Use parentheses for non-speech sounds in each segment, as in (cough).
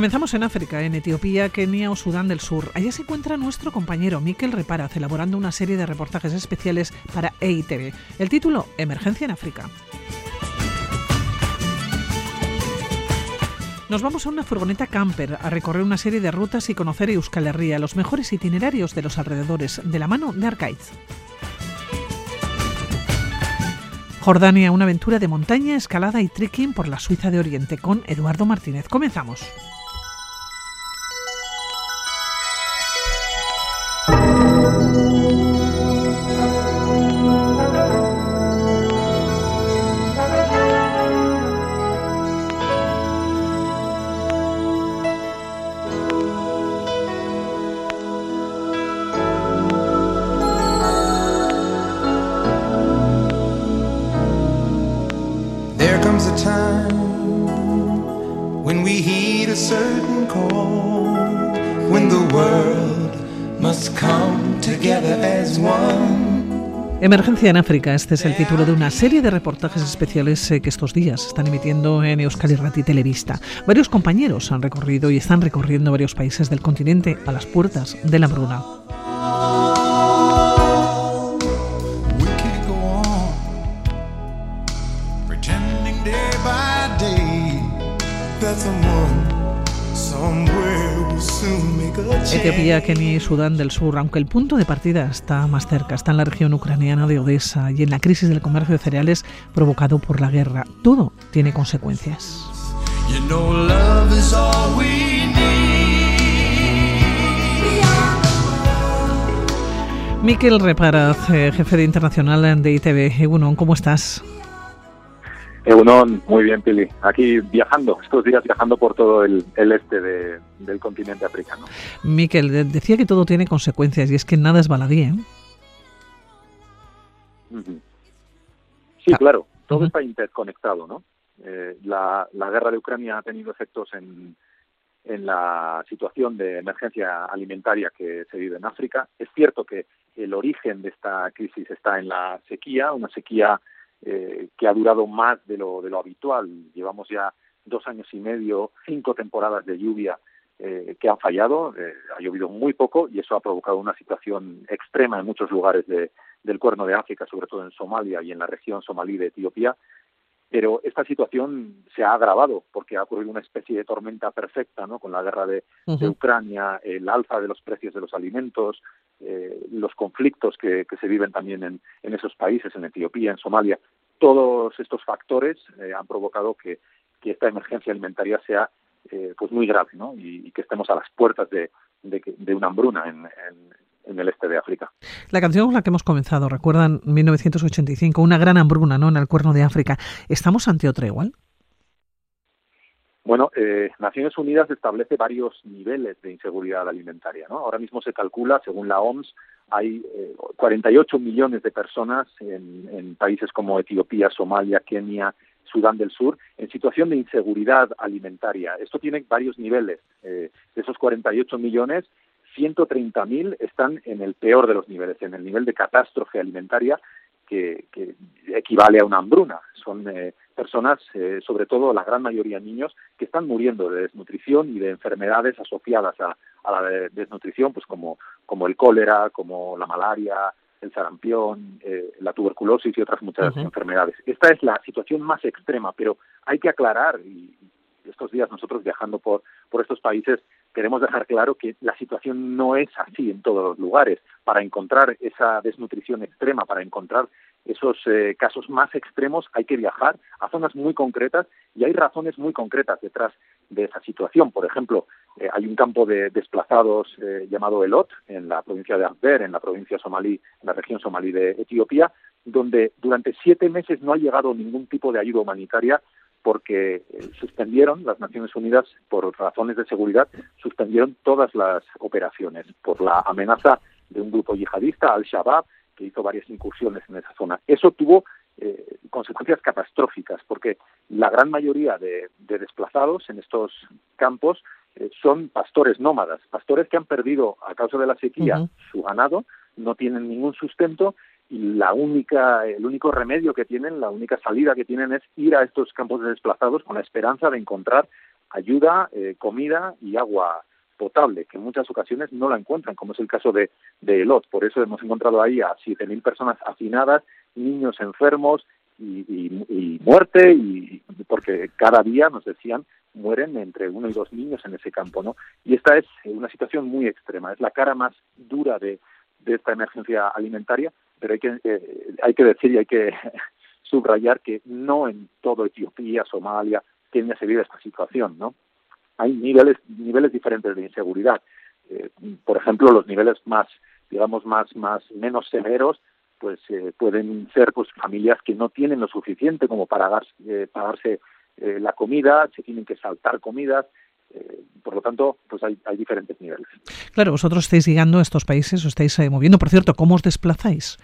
Comenzamos en África, en Etiopía, Kenia o Sudán del Sur. Allá se encuentra nuestro compañero Miquel Reparaz elaborando una serie de reportajes especiales para EITV. El título, Emergencia en África. Nos vamos a una furgoneta camper a recorrer una serie de rutas y conocer Euskal Herria, los mejores itinerarios de los alrededores, de la mano de Arcaiz. Jordania, una aventura de montaña, escalada y trekking por la Suiza de Oriente con Eduardo Martínez. Comenzamos. Emergencia en África, este es el título de una serie de reportajes especiales eh, que estos días están emitiendo en Euskal Irrati Televista. Varios compañeros han recorrido y están recorriendo varios países del continente a las puertas de la Bruna. Etiopía, Kenia y Sudán del Sur, aunque el punto de partida está más cerca, está en la región ucraniana de Odessa y en la crisis del comercio de cereales provocado por la guerra. Todo tiene consecuencias. Miquel Reparaz, eh, jefe de internacional de ITV. Egunon, ¿cómo estás? Egunon, muy bien, Pili. Aquí viajando, estos días viajando por todo el, este del continente africano. Miquel, decía que todo tiene consecuencias y es que nada es baladí, ¿eh? Sí, ah. claro, todo está interconectado, ¿no? Eh, la, guerra de Ucrania ha tenido efectos en, en la situación de emergencia alimentaria que se vive en África. Es cierto que el origen de esta crisis está en la sequía, una sequía eh, que ha durado más de lo, de lo habitual. Llevamos ya dos años y medio, cinco temporadas de lluvia eh, que han fallado. Eh, ha llovido muy poco y eso ha provocado una situación extrema en muchos lugares de, del Cuerno de África, sobre todo en Somalia y en la región somalí de Etiopía. Pero esta situación se ha agravado porque ha ocurrido una especie de tormenta perfecta, ¿no? Con la guerra de, Ucrania, el alza de los precios de los alimentos, eh, los conflictos que, se viven también en, esos países, en Etiopía, en Somalia. Todos estos factores eh, han provocado que, esta emergencia alimentaria sea eh, pues muy grave, ¿no? Y, que estemos a las puertas de, una hambruna en, en el este de África. La canción con la que hemos comenzado, recuerdan 1985, una gran hambruna ¿no? en el cuerno de África. ¿Estamos ante otra igual? Bueno, eh, Naciones Unidas establece varios niveles de inseguridad alimentaria. ¿no? Ahora mismo se calcula, según la OMS, hay 48 eh, millones de personas en, países como Etiopía, Somalia, Kenia, Sudán del Sur, en situación de inseguridad alimentaria. Esto tiene varios niveles. Eh, de esos 48 millones, 130.000 están en el peor de los niveles, en el nivel de catástrofe alimentaria que, equivale a una hambruna. Son eh, personas, eh, sobre todo la gran mayoría niños, que están muriendo de desnutrición y de enfermedades asociadas a, la desnutrición, pues como, como el cólera, como la malaria, el sarampión, eh, la tuberculosis y otras muchas enfermedades. Esta es la situación más extrema, pero hay que aclarar, y estos días nosotros viajando por, por estos países queremos dejar claro que la situación no es así en todos los lugares. Para encontrar esa desnutrición extrema, para encontrar esos eh, casos más extremos, hay que viajar a zonas muy concretas y hay razones muy concretas detrás de esa situación. Por ejemplo, eh, hay un campo de desplazados eh, llamado Elot, en la provincia de Amber, en la provincia somalí, en la región somalí de Etiopía, donde durante siete meses no ha llegado ningún tipo de ayuda humanitaria porque eh, suspendieron, las Naciones Unidas, por razones de seguridad, suspendieron todas las operaciones por la amenaza de un grupo yihadista, Al-Shabaab, que hizo varias incursiones en esa zona. Eso tuvo eh, consecuencias catastróficas, porque la gran mayoría de, desplazados en estos campos eh, son pastores nómadas, pastores que han perdido a causa de la sequía su ganado, no tienen ningún sustento la única, el único remedio que tienen, la única salida que tienen es ir a estos campos de desplazados con la esperanza de encontrar ayuda, eh, comida y agua potable, que en muchas ocasiones no la encuentran, como es el caso de, de Elot. Por eso hemos encontrado ahí a 7.000 personas hacinadas, niños enfermos y, y, muerte, y porque cada día, nos decían, mueren entre uno y dos niños en ese campo, ¿no? Y esta es una situación muy extrema, es la cara más dura de, de esta emergencia alimentaria, pero hay que, eh, hay que decir y hay que (laughs) subrayar que no en todo Etiopía, Somalia, Kenia se vive esta situación, ¿no? Hay niveles, niveles diferentes de inseguridad. Eh, por ejemplo, los niveles más, digamos, más, más menos severos, pues eh, pueden ser pues familias que no tienen lo suficiente como para eh, pagarse la comida, se tienen que saltar comidas, por lo tanto, pues hay, hay, diferentes niveles. Claro, vosotros estáis llegando a estos países, os estáis moviendo. Por cierto, ¿cómo os desplazáis?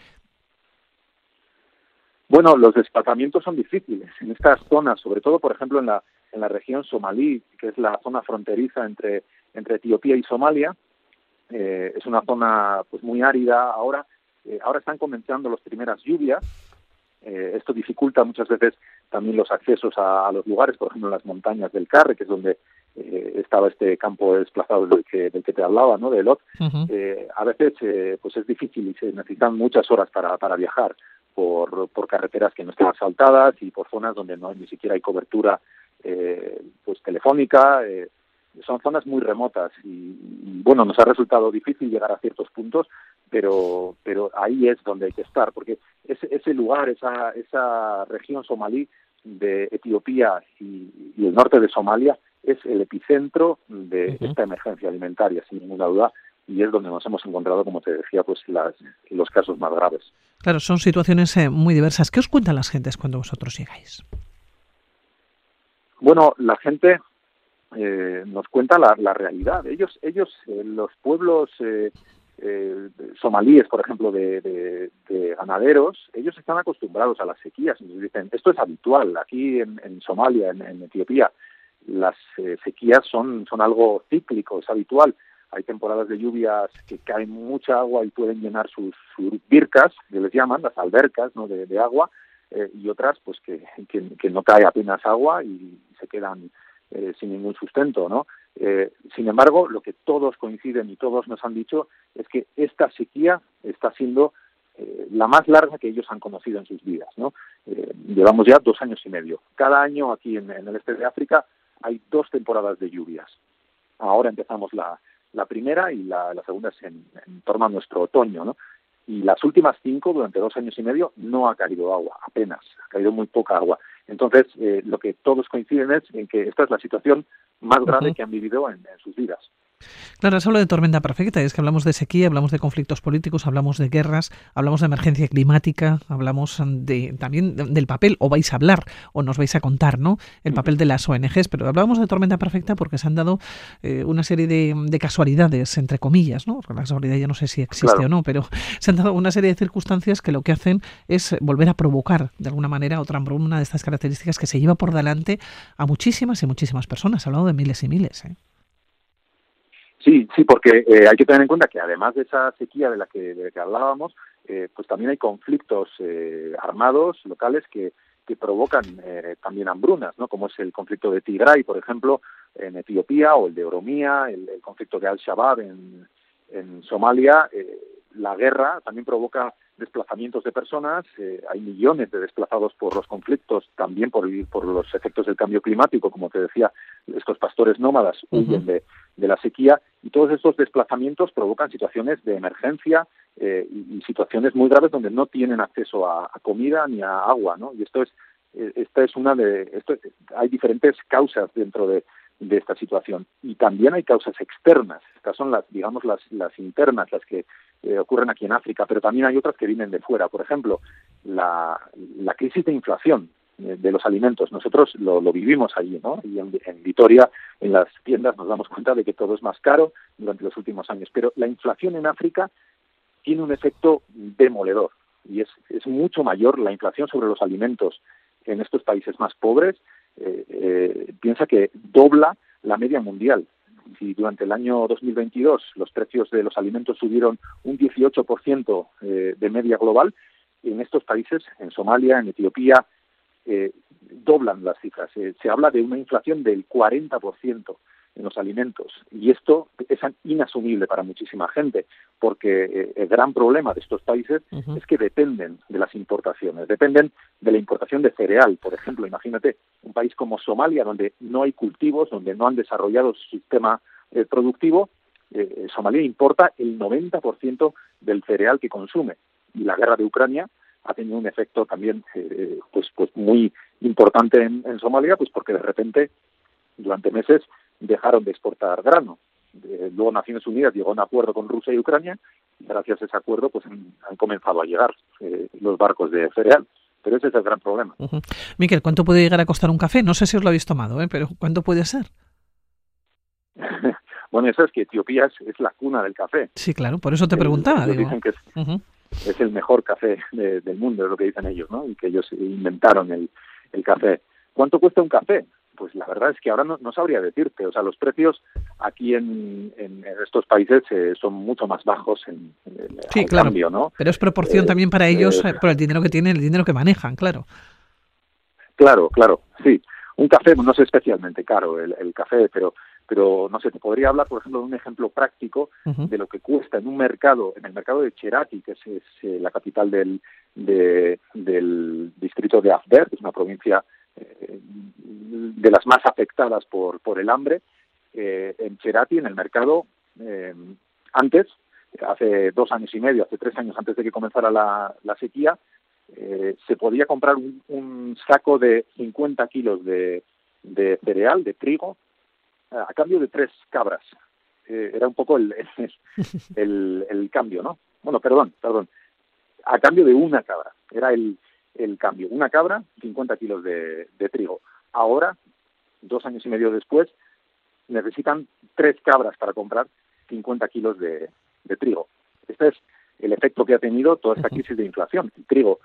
Bueno, los desplazamientos son difíciles en estas zonas, sobre todo, por ejemplo, en la, en la región somalí, que es la zona fronteriza entre, entre Etiopía y Somalia. Eh, es una zona pues muy árida ahora. Eh, ahora están comenzando las primeras lluvias. Eh, esto dificulta muchas veces también los accesos a, los lugares, por ejemplo, en las montañas del Carre, que es donde estaba este campo desplazado del que, del que te hablaba, ¿no? de Lot. a veces pues es difícil y se necesitan muchas horas para, para viajar por, por carreteras que no están asfaltadas y por zonas donde no ni siquiera hay cobertura eh, pues telefónica. Eh, son zonas muy remotas y, bueno nos ha resultado difícil llegar a ciertos puntos pero pero ahí es donde hay que estar porque ese, ese lugar esa esa región somalí de Etiopía y, el norte de Somalia es el epicentro de esta emergencia alimentaria sin ninguna duda y es donde nos hemos encontrado, como te decía, pues las, los casos más graves. Claro, son situaciones eh, muy diversas. ¿Qué os cuentan las gentes cuando vosotros llegáis? Bueno, la gente eh, nos cuenta la, la, realidad. Ellos, ellos, eh, los pueblos somalíes, por ejemplo, de, de, ganaderos, ellos están acostumbrados a las sequías. Y dicen, esto es habitual aquí en, en Somalia, en, en, Etiopía. Las sequías son, son algo cíclico, es habitual hay temporadas de lluvias que cae mucha agua y pueden llenar sus, sus bircas, que les llaman, las albercas ¿no? de, agua, eh, y otras pues que, que, no cae apenas agua y se quedan eh, sin ningún sustento, ¿no? Eh, sin embargo, lo que todos coinciden y todos nos han dicho es que esta sequía está siendo la más larga que ellos han conocido en sus vidas, ¿no? llevamos ya dos años y medio. Cada año aquí en el este de África hay dos temporadas de lluvias. Ahora empezamos la, la primera y la, segunda es en, torno a nuestro otoño, ¿no? Y las últimas cinco, durante dos años y medio, no ha caído agua, apenas, ha caído muy poca agua. Entonces, eh, lo que todos coinciden es en que esta es la situación más grave que han vivido en sus vidas. Claro, se habla de tormenta perfecta, es que hablamos de sequía, hablamos de conflictos políticos, hablamos de guerras, hablamos de emergencia climática, hablamos de, también del papel, o vais a hablar, o nos vais a contar, ¿no? El papel de las ONGs, pero hablamos de tormenta perfecta porque se han dado eh, una serie de, casualidades, entre comillas, ¿no? La casualidad ya no sé si existe o no, pero (laughs) se han dado una serie de circunstancias que lo que hacen es volver a provocar, de alguna manera, otra hambruna de estas características que se lleva por delante a muchísimas y muchísimas personas, hablado de miles y miles, ¿eh? Sí, sí, porque eh, hay que tener en cuenta que además de esa sequía de la que, de que hablábamos, eh, pues también hay conflictos eh, armados locales que, que provocan también hambrunas, ¿no? Como es el conflicto de Tigray, por ejemplo, en Etiopía, o el de Oromía, el, conflicto de Al-Shabaab en, en Somalia. la guerra también provoca desplazamientos de personas, eh, hay millones de desplazados por los conflictos, también por, por los efectos del cambio climático, como te decía, estos pastores nómadas huyen de, de, la sequía y todos estos desplazamientos provocan situaciones de emergencia eh, y, situaciones muy graves donde no tienen acceso a, comida ni a agua, ¿no? Y esto es eh, esta es una de esto hay diferentes causas dentro de, de esta situación y también hay causas externas estas son las digamos las las internas las que eh, ocurren aquí en África, pero también hay otras que vienen de fuera. Por ejemplo, la, crisis de inflación eh, de los alimentos. Nosotros lo, vivimos allí, ¿no? Y en, Vitoria, en las tiendas, nos damos cuenta de que todo es más caro durante los últimos años. Pero la inflación en África tiene un efecto demoledor y es, mucho mayor la inflación sobre los alimentos en estos países más pobres. Eh, piensa que dobla la media mundial si durante el año 2022 los precios de los alimentos subieron un 18% eh, de media global, en estos países, en Somalia, en Etiopía, doblan las cifras. se habla de una inflación del 40% en los alimentos. Y esto es inasumible para muchísima gente, porque eh, el gran problema de estos países es que dependen de las importaciones, dependen de la importación de cereal. Por ejemplo, imagínate un país como Somalia, donde no hay cultivos, donde no han desarrollado su sistema eh, productivo, eh, Somalia importa el 90% del cereal que consume. Y la guerra de Ucrania ha tenido un efecto también pues, pues muy importante en, en Somalia, pues porque de repente durante meses dejaron de exportar grano. luego Naciones Unidas llegó a un acuerdo con Rusia y Ucrania y gracias a ese acuerdo pues han, comenzado a llegar eh, los barcos de cereal. Pero ese es el gran problema. Miquel, ¿cuánto puede llegar a costar un café? No sé si os lo habéis tomado, ¿eh? pero ¿cuánto puede ser? (laughs) bueno, eso es que Etiopía es, la cuna del café. Sí, claro, por eso te preguntaba. Dicen que es, el mejor café del mundo, es lo que dicen ellos, ¿no? Y que ellos inventaron el, el café. ¿Cuánto cuesta un café? Pues la verdad es que ahora no, sabría decirte. O sea, los precios aquí en, estos países eh, son mucho más bajos en, el sí, claro, cambio, ¿no? Pero es proporción eh, también para ellos eh, por el dinero que tienen, el dinero que manejan, claro. Claro, claro, sí. Un café no es especialmente caro el, café, pero pero no sé, te podría hablar, por ejemplo, de un ejemplo práctico de lo que cuesta en un mercado, en el mercado de Cherati, que es, la capital del, del distrito de Afder, que es una provincia de las más afectadas por, por el hambre, eh, en Cherati, en el mercado, eh, antes, hace dos años y medio, hace tres años antes de que comenzara la, sequía, eh, se podía comprar un, saco de 50 kilos de, de cereal, de trigo, a cambio de tres cabras. era un poco el, el, el, cambio, ¿no? Bueno, perdón, perdón. A cambio de una cabra. Era el, el cambio. Una cabra, 50 kilos de, de trigo. Ahora, dos años y medio después, necesitan tres cabras para comprar 50 kilos de, trigo. Este es el efecto que ha tenido toda esta crisis de inflación. El trigo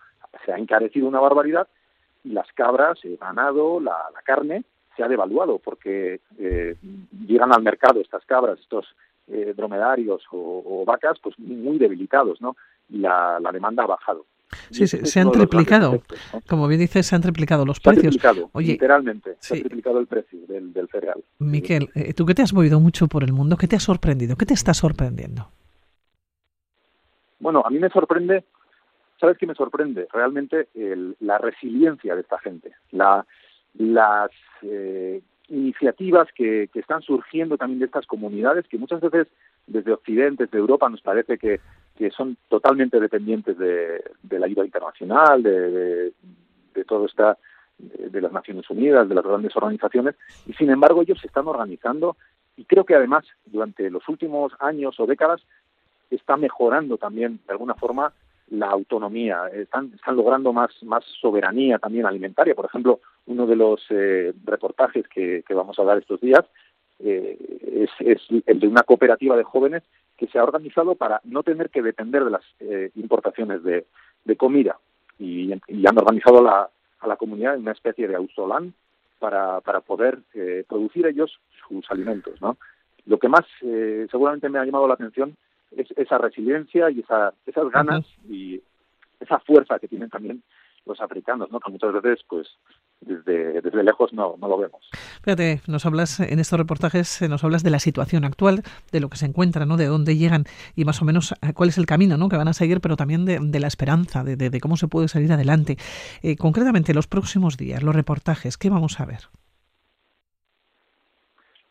se ha encarecido una barbaridad y las cabras, el ganado, la, carne, se ha devaluado porque eh, llegan al mercado estas cabras, estos eh, dromedarios o, vacas, pues muy debilitados, ¿no? Y la demanda ha bajado. Sí, se, han triplicado. Como bien dices, se han triplicado los precios. Oye, literalmente, se ha triplicado el precio del, cereal. Miquel, eh, tú que te has movido mucho por el mundo, ¿qué te ha sorprendido? ¿Qué te está sorprendiendo? Bueno, a mí me sorprende, ¿sabes qué me sorprende? Realmente la resiliencia de esta gente, la, las eh, iniciativas que, que están surgiendo también de estas comunidades que muchas veces desde Occidente, desde Europa, nos parece que que son totalmente dependientes de, la ayuda internacional, de, todo esta de las Naciones Unidas, de las grandes organizaciones, y sin embargo ellos se están organizando y creo que además durante los últimos años o décadas está mejorando también de alguna forma la autonomía, están, logrando más, más soberanía también alimentaria. Por ejemplo, uno de los eh, reportajes que, vamos a dar estos días eh, es, el de una cooperativa de jóvenes que se ha organizado para no tener que depender de las eh, importaciones de, comida y, han organizado la, a la comunidad en una especie de Ausolan para, para poder eh, producir ellos sus alimentos. ¿no? Lo que más eh, seguramente me ha llamado la atención es esa resiliencia y esa, esas ganas y esa fuerza que tienen también los africanos, ¿no? que muchas veces pues desde, desde lejos no, no lo vemos. Fíjate, nos hablas en estos reportajes, eh, nos hablas de la situación actual, de lo que se encuentra, ¿no? de dónde llegan y más o menos eh, cuál es el camino ¿no? que van a seguir, pero también de, de la esperanza, de, de, cómo se puede salir adelante. Eh, concretamente, los próximos días, los reportajes, ¿qué vamos a ver?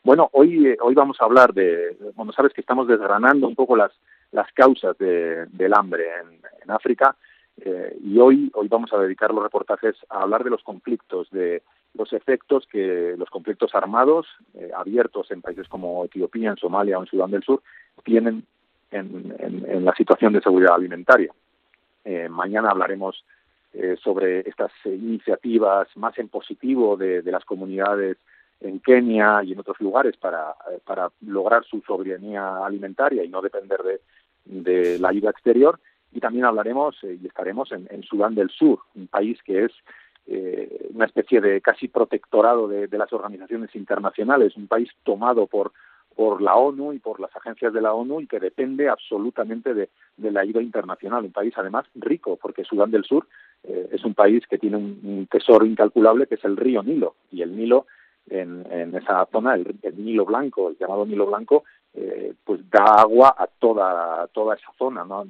Bueno, hoy, hoy vamos a hablar de, bueno, sabes que estamos desgranando un poco las, las causas del hambre en, en África eh, y hoy, hoy vamos a dedicar los reportajes a hablar de los conflictos, de los efectos que los conflictos armados eh, abiertos en países como Etiopía, en Somalia o en Sudán del Sur tienen en, la situación de seguridad alimentaria. Eh, mañana hablaremos sobre estas iniciativas más en positivo de, las comunidades en Kenia y en otros lugares para, lograr su soberanía alimentaria y no depender de, de la ayuda exterior y también hablaremos eh, y estaremos en, Sudán del Sur, un país que es eh, una especie de casi protectorado de, las organizaciones internacionales, un país tomado por por la ONU y por las agencias de la ONU y que depende absolutamente de, la ayuda internacional. Un país además rico, porque Sudán del Sur eh, es un país que tiene un, tesoro incalculable que es el río Nilo. Y el Nilo, en, esa zona, el, Nilo Blanco, el llamado Nilo Blanco, pues da agua a toda, toda esa zona ¿no?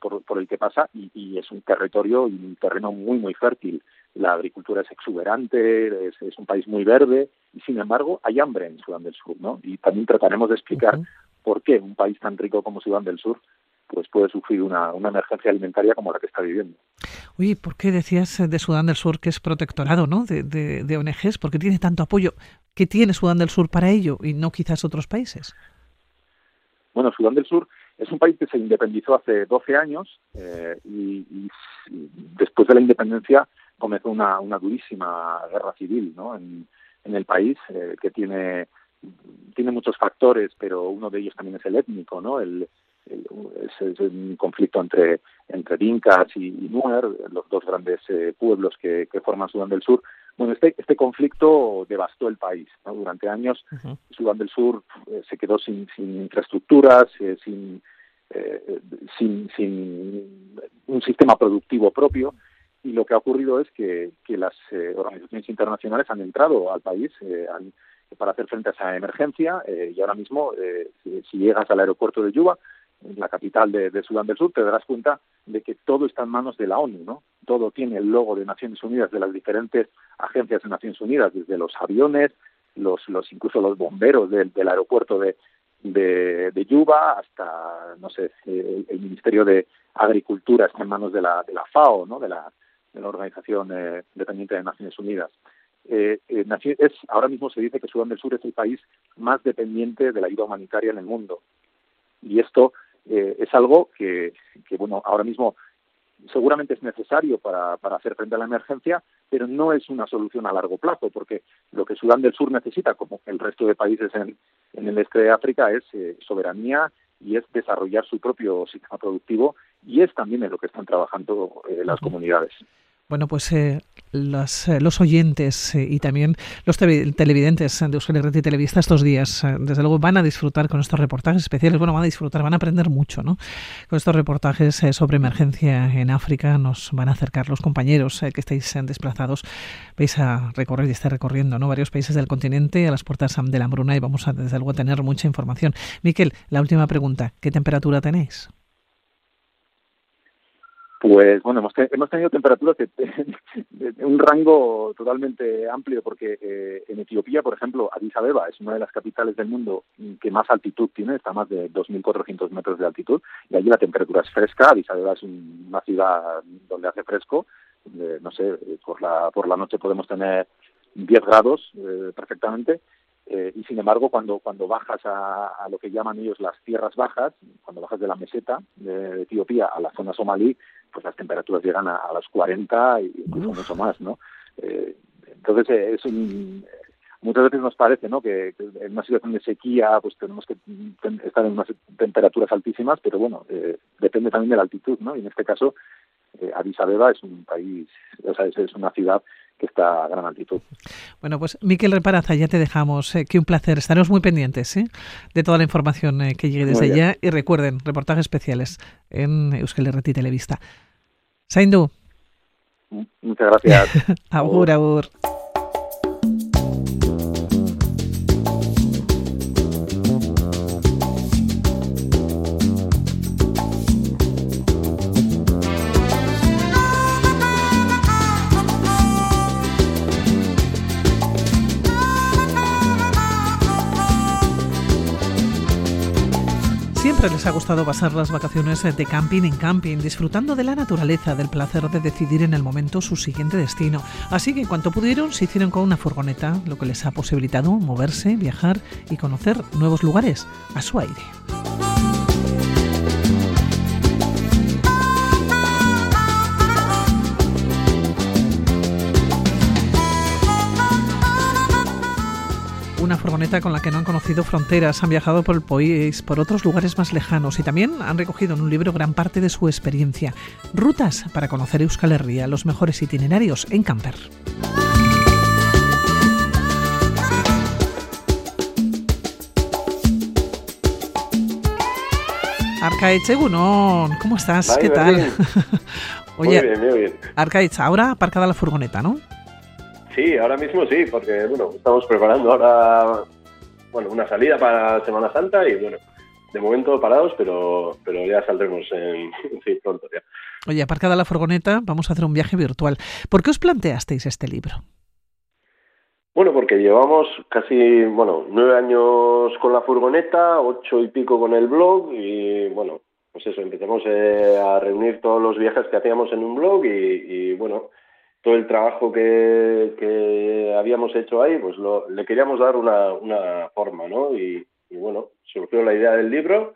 Por, por, el que pasa y, y, es un territorio y un terreno muy, muy fértil la agricultura es exuberante, es, un país muy verde y sin embargo hay hambre en Sudán del Sur, ¿no? Y también trataremos de explicar por qué un país tan rico como Sudán del Sur pues puede sufrir una, emergencia alimentaria como la que está viviendo. Oye, ¿por qué decías de Sudán del Sur que es protectorado ¿no? de, de, de ONGs? ¿Por qué tiene tanto apoyo? ¿Qué tiene Sudán del Sur para ello y no quizás otros países? Bueno, Sudán del Sur es un país que se independizó hace 12 años eh, y, después de la independencia comenzó una, durísima guerra civil ¿no? en, el país eh, que tiene tiene muchos factores, pero uno de ellos también es el étnico, ¿no? El, es, un conflicto entre entre Dinkas y, Nuer, los dos grandes eh, pueblos que, que, forman Sudán del Sur. Bueno, este este conflicto devastó el país. ¿no? Durante años, Sudán del Sur eh, se quedó sin, sin infraestructuras, sin, sin sin un sistema productivo propio y lo que ha ocurrido es que, que las eh, organizaciones internacionales han entrado al país eh, para hacer frente a esa emergencia eh, y ahora mismo si, llegas al aeropuerto de Yuba, la capital de, Sudán del Sur, te darás cuenta de que todo está en manos de la ONU, ¿no? Todo tiene el logo de Naciones Unidas, de las diferentes agencias de Naciones Unidas, desde los aviones, los, los incluso los bomberos del, aeropuerto de, de, Yuba hasta, no sé, el, Ministerio de Agricultura está en manos de la, de la FAO, ¿no? De la, de la Organización eh, Dependiente de Naciones Unidas. Eh, eh, ahora mismo se dice que Sudán del Sur es el país más dependiente de la ayuda humanitaria en el mundo. Y esto eh, es algo que, que, bueno, ahora mismo seguramente es necesario para, para hacer frente a la emergencia, pero no es una solución a largo plazo, porque lo que Sudán del Sur necesita, como el resto de países en, en el este de África, es soberanía y es desarrollar su propio sistema productivo y es también en lo que están trabajando las comunidades. Bueno, pues eh, los, eh, los, oyentes eh, y también los televidentes de Euskal Herrera y Televista estos días, eh, desde luego, van a disfrutar con estos reportajes especiales. Bueno, van a disfrutar, van a aprender mucho, ¿no? Con estos reportajes sobre emergencia en África nos van a acercar los compañeros que estáis desplazados. Vais a recorrer y estar recorriendo, ¿no? Varios países del continente a las puertas de la hambruna y vamos a, desde luego, a tener mucha información. Miquel, la última pregunta. ¿Qué temperatura tenéis? Pues bueno, hemos, hemos tenido temperaturas de, un rango totalmente amplio, porque eh, en Etiopía, por ejemplo, Addis Abeba es una de las capitales del mundo que más altitud tiene, está a más de 2.400 metros de altitud, y allí la temperatura es fresca. Addis Abeba es una ciudad donde hace fresco, no sé, por la, por la noche podemos tener 10 grados eh, perfectamente, eh, y sin embargo, cuando, cuando bajas a, a, lo que llaman ellos las tierras bajas, cuando bajas de la meseta de Etiopía a la zona somalí, pues las temperaturas llegan a, a los 40 y incluso mucho más, ¿no? Eh, entonces, eh, es un, muchas veces nos parece ¿no? Que, en una situación de sequía pues tenemos que estar en unas temperaturas altísimas, pero bueno, eh, depende también de la altitud, ¿no? Y en este caso, eh, Addis Abeba es un país, o sea, es una ciudad que está a gran altitud. Bueno, pues Miquel Reparaza, ya te dejamos. Eh, que un placer. Estaremos muy pendientes ¿eh? de toda la información eh, que llegue desde allá. Y recuerden, reportajes especiales en Euskal Herreti Televista. Saindu. Muchas gracias. (laughs) agur, agur. Les ha gustado pasar las vacaciones de camping en camping, disfrutando de la naturaleza, del placer de decidir en el momento su siguiente destino. Así que en cuanto pudieron, se hicieron con una furgoneta, lo que les ha posibilitado moverse, viajar y conocer nuevos lugares a su aire. con la que no han conocido fronteras, han viajado por el país, por otros lugares más lejanos y también han recogido en un libro gran parte de su experiencia. Rutas para conocer Euskal Herria, los mejores itinerarios en camper. Arcaich, Egunon, ¿cómo estás? ¿Qué tal? (laughs) Muy bien, muy bien. Arcaich, ahora aparcada la furgoneta, ¿no? Sí, ahora mismo sí, porque bueno, estamos preparando ahora bueno, una salida para Semana Santa y bueno, de momento parados, pero, pero ya saldremos en, (laughs) sí, pronto ya. Oye, aparcada la furgoneta, vamos a hacer un viaje virtual. ¿Por qué os planteasteis este libro? Bueno, porque llevamos casi, bueno, nueve años con la furgoneta, ocho y pico con el blog y, bueno, pues eso, empezamos eh, a reunir todos los viajes que hacíamos en un blog y, bueno, todo el trabajo que, que, habíamos hecho ahí, pues lo, le queríamos dar una, una forma, ¿no? Y, y, bueno, surgió la idea del libro,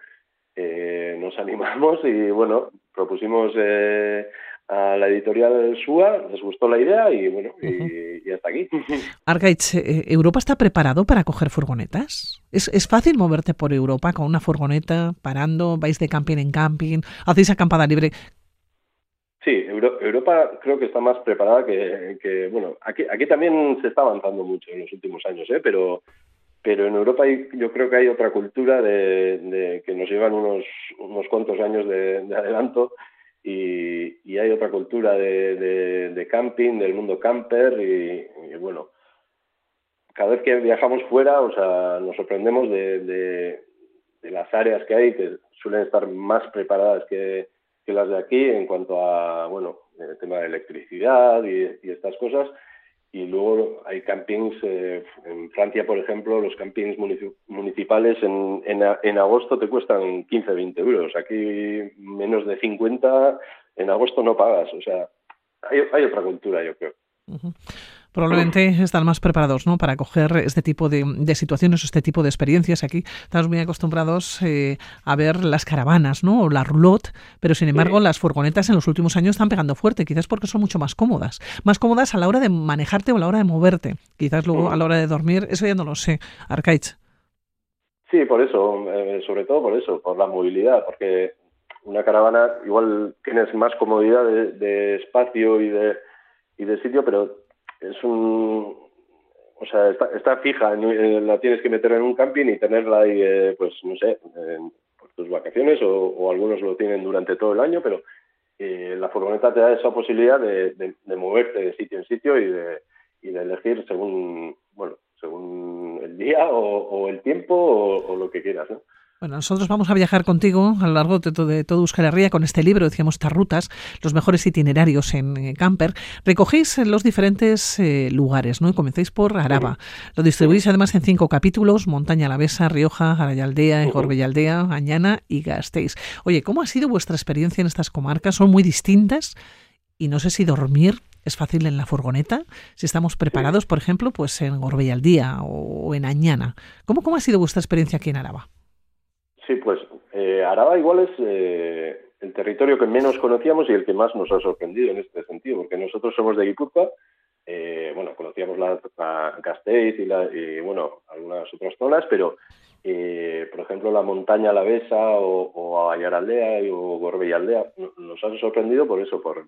eh, nos animamos y, bueno, propusimos eh, a la editorial SUA, les gustó la idea y bueno, y, hasta aquí. (laughs) Argaich, eh, ¿Europa está preparado para coger furgonetas? ¿Es, ¿Es fácil moverte por Europa con una furgoneta, parando, vais de camping en camping, hacéis acampada libre? Sí, Europa creo que está más preparada que, que, bueno, aquí, aquí también se está avanzando mucho en los últimos años, ¿eh? pero, pero en Europa yo creo que hay otra cultura de, de que nos llevan unos, unos cuantos años de, de adelanto y, hay otra cultura de, camping, del mundo camper y, bueno, cada vez que viajamos fuera, o sea, nos sorprendemos de, las áreas que hay que suelen estar más preparadas que, las de aquí en cuanto a, bueno, el tema de electricidad y estas cosas y luego hay campings, eh, en Francia, por ejemplo, los campings municipales en, en, agosto te cuestan 15, 20 euros. Aquí menos de 50 en agosto no pagas. O sea, hay, hay otra cultura, yo creo. Probablemente están más preparados ¿no? para coger este tipo de, situaciones o este tipo de experiencias. Aquí estamos muy acostumbrados eh, a ver las caravanas ¿no? o la roulotte, pero sin embargo las furgonetas en los últimos años están pegando fuerte, quizás porque son mucho más cómodas. Más cómodas a la hora de manejarte o a la hora de moverte. Quizás luego a la hora de dormir, eso ya no lo sé. Arcaich. Sí, por eso, eh, sobre todo por eso, por la movilidad, porque una caravana igual tienes más comodidad de, de espacio y de, y de sitio, pero es un o sea, está, está fija, la tienes que meter en un camping y tenerla ahí, eh, pues no sé, por tus vacaciones o, algunos lo tienen durante todo el año, pero eh, la furgoneta te da esa posibilidad de, de, moverte de sitio en sitio y de, y de elegir según, bueno, según el día o, el tiempo o, o, lo que quieras, ¿no? Bueno, nosotros vamos a viajar contigo a lo largo de, todo, de todo Euskal Herria con este libro, decíamos, estas rutas, los mejores itinerarios en eh, camper. Recogéis los diferentes eh, lugares, ¿no? Y comenzáis por Araba. Lo distribuís además en cinco capítulos, Montaña Alavesa, Rioja, Arayaldea, Gorbellaldea, Añana y Gasteiz. Oye, ¿cómo ha sido vuestra experiencia en estas comarcas? ¿Son muy distintas? Y no sé si dormir es fácil en la furgoneta, si estamos preparados, por ejemplo, pues en Gorbellaldea o en Añana. ¿Cómo, ¿Cómo ha sido vuestra experiencia aquí en Araba? Sí, pues eh, Araba igual es eh, el territorio que menos conocíamos y el que más nos ha sorprendido en este sentido, porque nosotros somos de Guipúzcoa, eh, bueno, conocíamos la, Gasteiz y, la, y, bueno, algunas otras zonas, pero eh, por ejemplo la montaña Alavesa o, o Ayaraldea o Gorbellaldea nos han sorprendido por eso, por,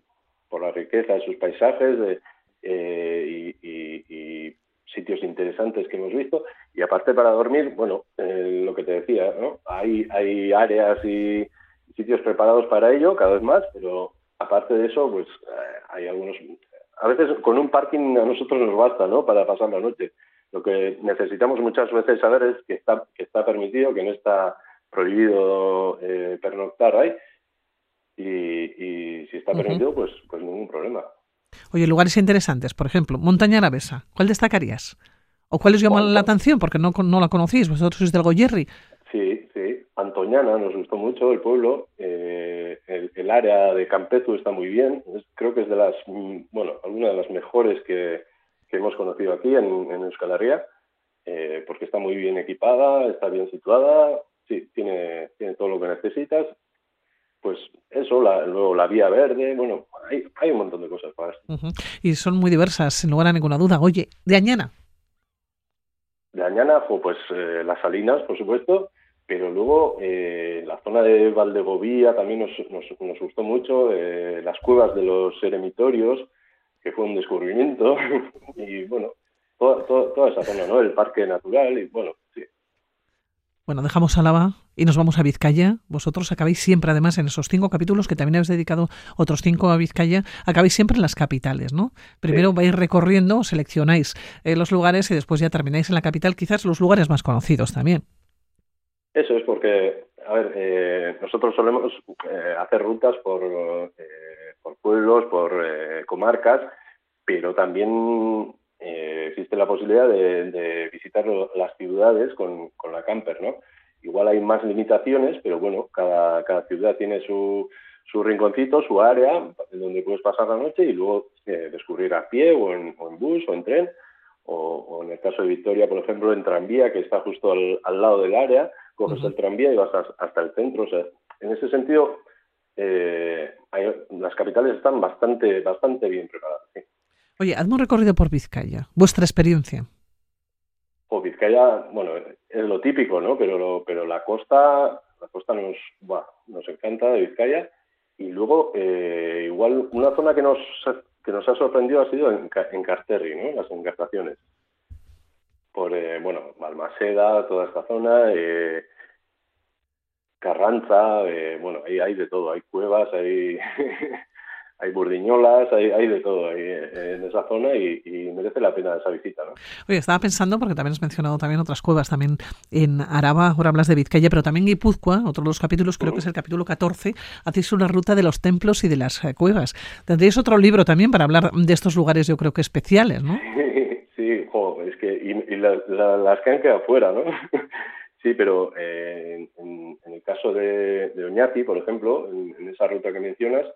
por la riqueza de sus paisajes de, y, y sitios interesantes que hemos visto. Y aparte para dormir, bueno, eh, lo que te decía, ¿no? Hay, hay áreas y sitios preparados para ello cada vez más, pero aparte de eso, pues eh, hay algunos... A veces con un parking a nosotros nos basta, ¿no? Para pasar la noche. Lo que necesitamos muchas veces saber es que está, que está permitido, que no está prohibido eh, pernoctar ahí. Y, y si está permitido, pues, pues ningún problema. Oye, lugares interesantes, por ejemplo, Montaña Aravesa, ¿cuál destacarías? ¿O cuál os llama la atención? Porque no, no la conocéis, vosotros sois del Goyerri. Sí, sí, Antoñana nos gustó mucho el pueblo, eh, el, área de Campezu está muy bien, creo que es de las, mm, bueno, alguna de las mejores que, hemos conocido aquí en, en Euskal Herria, eh, porque está muy bien equipada, está bien situada, sí, tiene, tiene todo lo que necesitas pues eso, la, luego la vía verde, bueno, hay, hay un montón de cosas para esto. Y son muy diversas, sin lugar a ninguna duda. Oye, de Añana. De Añana, pues eh, las salinas, por supuesto, pero luego eh, la zona de Valdegovía también nos, nos, gustó mucho, eh, las cuevas de los eremitorios, que fue un descubrimiento, (laughs) y bueno, toda, toda, esa zona, ¿no? El parque natural, y bueno, sí. Bueno, dejamos Álava y nos vamos a Vizcaya. Vosotros acabáis siempre, además, en esos cinco capítulos que también habéis dedicado otros cinco a Vizcaya, acabáis siempre en las capitales, ¿no? Primero vais recorriendo, seleccionáis eh, los lugares y después ya termináis en la capital, quizás los lugares más conocidos también. Eso es porque, a ver, eh, nosotros solemos eh, hacer rutas por, por pueblos, por comarcas, pero también existe la posibilidad de, visitar las ciudades con, con la camper, ¿no? Igual hay más limitaciones, pero bueno, cada, cada ciudad tiene su, su rinconcito, su área, en donde puedes pasar la noche y luego eh, descubrir a pie o en, bus o en tren, o, en el caso de Victoria, por ejemplo, en tranvía, que está justo al, al lado del área, coges el tranvía y vas hasta el centro. O sea, en ese sentido, eh, las capitales están bastante, bastante bien preparadas. Oye, hazme un recorrido por Vizcaya, vuestra experiencia. Vizcaya, bueno, es lo típico, ¿no? Pero, pero la costa, la costa nos, nos encanta de Vizcaya. Y luego, eh, igual, una zona que nos, que nos ha sorprendido ha sido en, en ¿no? Las encartaciones. Por, eh, bueno, Balmaseda, toda esta zona, eh, Carranza, bueno, ahí hay de todo, hay cuevas, hay (laughs) hay burdiñolas, hay, hay de todo ahí eh, en esa zona y, merece la pena esa visita. ¿no? Oye, estaba pensando, porque también has mencionado también otras cuevas, también en Araba, ahora hablas de Vizcaya, pero también Guipúzcoa, otro de los capítulos, creo que es el capítulo 14, hacéis una ruta de los templos y de las eh, cuevas. Tendréis otro libro también para hablar de estos lugares, yo creo que especiales, ¿no? (laughs) Sí, es que, y, las que han quedado fuera, ¿no? (laughs) Sí, pero eh, en, el caso de, Oñati, por ejemplo, en esa ruta que mencionas,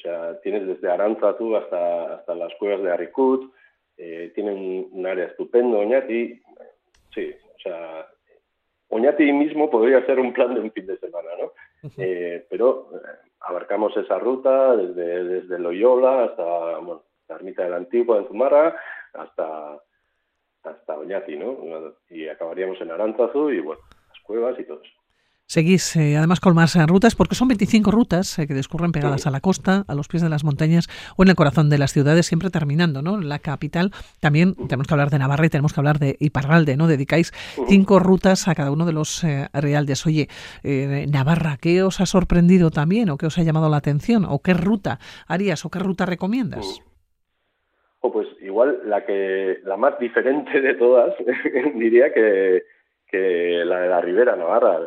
sea, tienes desde Aranzazú hasta, hasta las cuevas de Aricut, eh, tienen un área estupendo, Oñati. Sí, o sea, Oñati mismo podría ser un plan de un fin de semana, ¿no? Eh, pero eh, abarcamos esa ruta desde, desde Loyola hasta bueno, la ermita de la Antigua de Zumarra hasta, hasta Oñati, ¿no? Y acabaríamos en Aranzazu y bueno, las cuevas y todo eso. Seguís eh, además con más eh, rutas, porque son 25 rutas eh, que discurren pegadas a la costa, a los pies de las montañas o en el corazón de las ciudades, siempre terminando, ¿no? La capital también tenemos que hablar de Navarra y tenemos que hablar de Iparralde, ¿no? Dedicáis cinco rutas a cada uno de los realdes. Oye, Navarra, ¿qué os ha sorprendido también o qué os ha llamado la atención? ¿O qué ruta harías o qué ruta recomiendas? Oh, pues igual la que la más diferente de todas (laughs) diría que, que la de la Ribera Navarra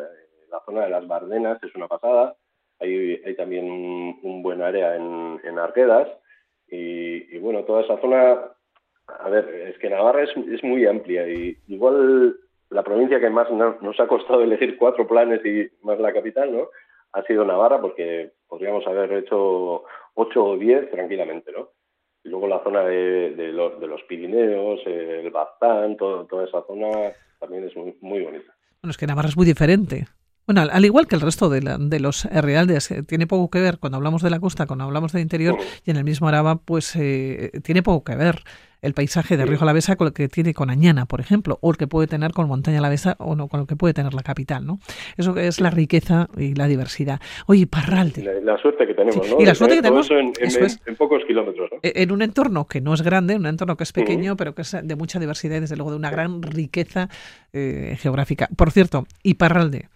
la zona de las Bardenas es una pasada. Hay, hay también un, buen área en, en Arquedas. Y, bueno, toda esa zona, a ver, es que Navarra es, es muy amplia y igual la provincia que más nos ha costado elegir cuatro planes y más la capital, ¿no? Ha sido Navarra porque podríamos haber hecho ocho o diez tranquilamente, ¿no? Y luego la zona de, de, los, de los Pirineos, el Baztán, toda esa zona también es muy, muy bonita. Bueno, es que Navarra es muy diferente. Bueno, al igual que el resto de, de los realdes, eh, tiene poco que ver cuando hablamos de la costa, cuando hablamos del interior y en el mismo Araba, pues eh, tiene poco que ver el paisaje de Río Alavesa con el que tiene con Añana, por ejemplo, o el que puede tener con Montaña Alavesa o no, con el que puede tener la capital, ¿no? Eso es la riqueza y la diversidad. Oye, Parralde. La, suerte que tenemos, ¿no? Y la suerte que tenemos en, en, pocos kilómetros, ¿no? En un entorno que no es grande, un entorno que es pequeño, pero que es de mucha diversidad y desde luego de una gran riqueza eh, geográfica. Por cierto, y Parralde.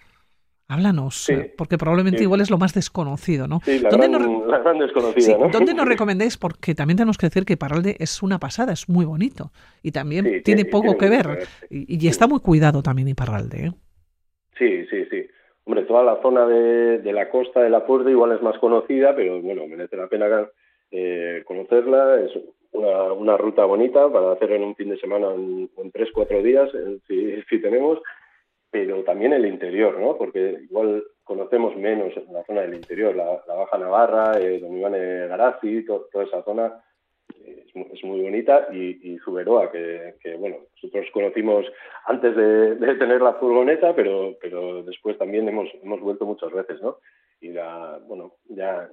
Háblanos, eh, porque probablemente igual es lo más desconocido, ¿no? Sí, la, gran, desconocida, ¿no? ¿Dónde nos recomendáis? Porque también tenemos que decir que Parralde es una pasada, es muy bonito y también tiene poco que ver y, está muy cuidado también Iparralde, ¿eh? Sí, sí, sí. Hombre, toda la zona de, la costa de la Puerta igual es más conocida, pero bueno, merece la pena eh, conocerla. Es una, una, ruta bonita para hacer en un fin de semana en, en tres, cuatro días, eh, si, si tenemos pero también el interior, ¿no? Porque igual conocemos menos en la zona del interior, la, Baja Navarra, eh, Don Iván Garazzi, toda esa zona es, muy bonita y, y Suberoa, que, que, bueno, nosotros conocimos antes de, tener la furgoneta, pero, pero después también hemos, hemos vuelto muchas veces, ¿no? Y la, bueno, ya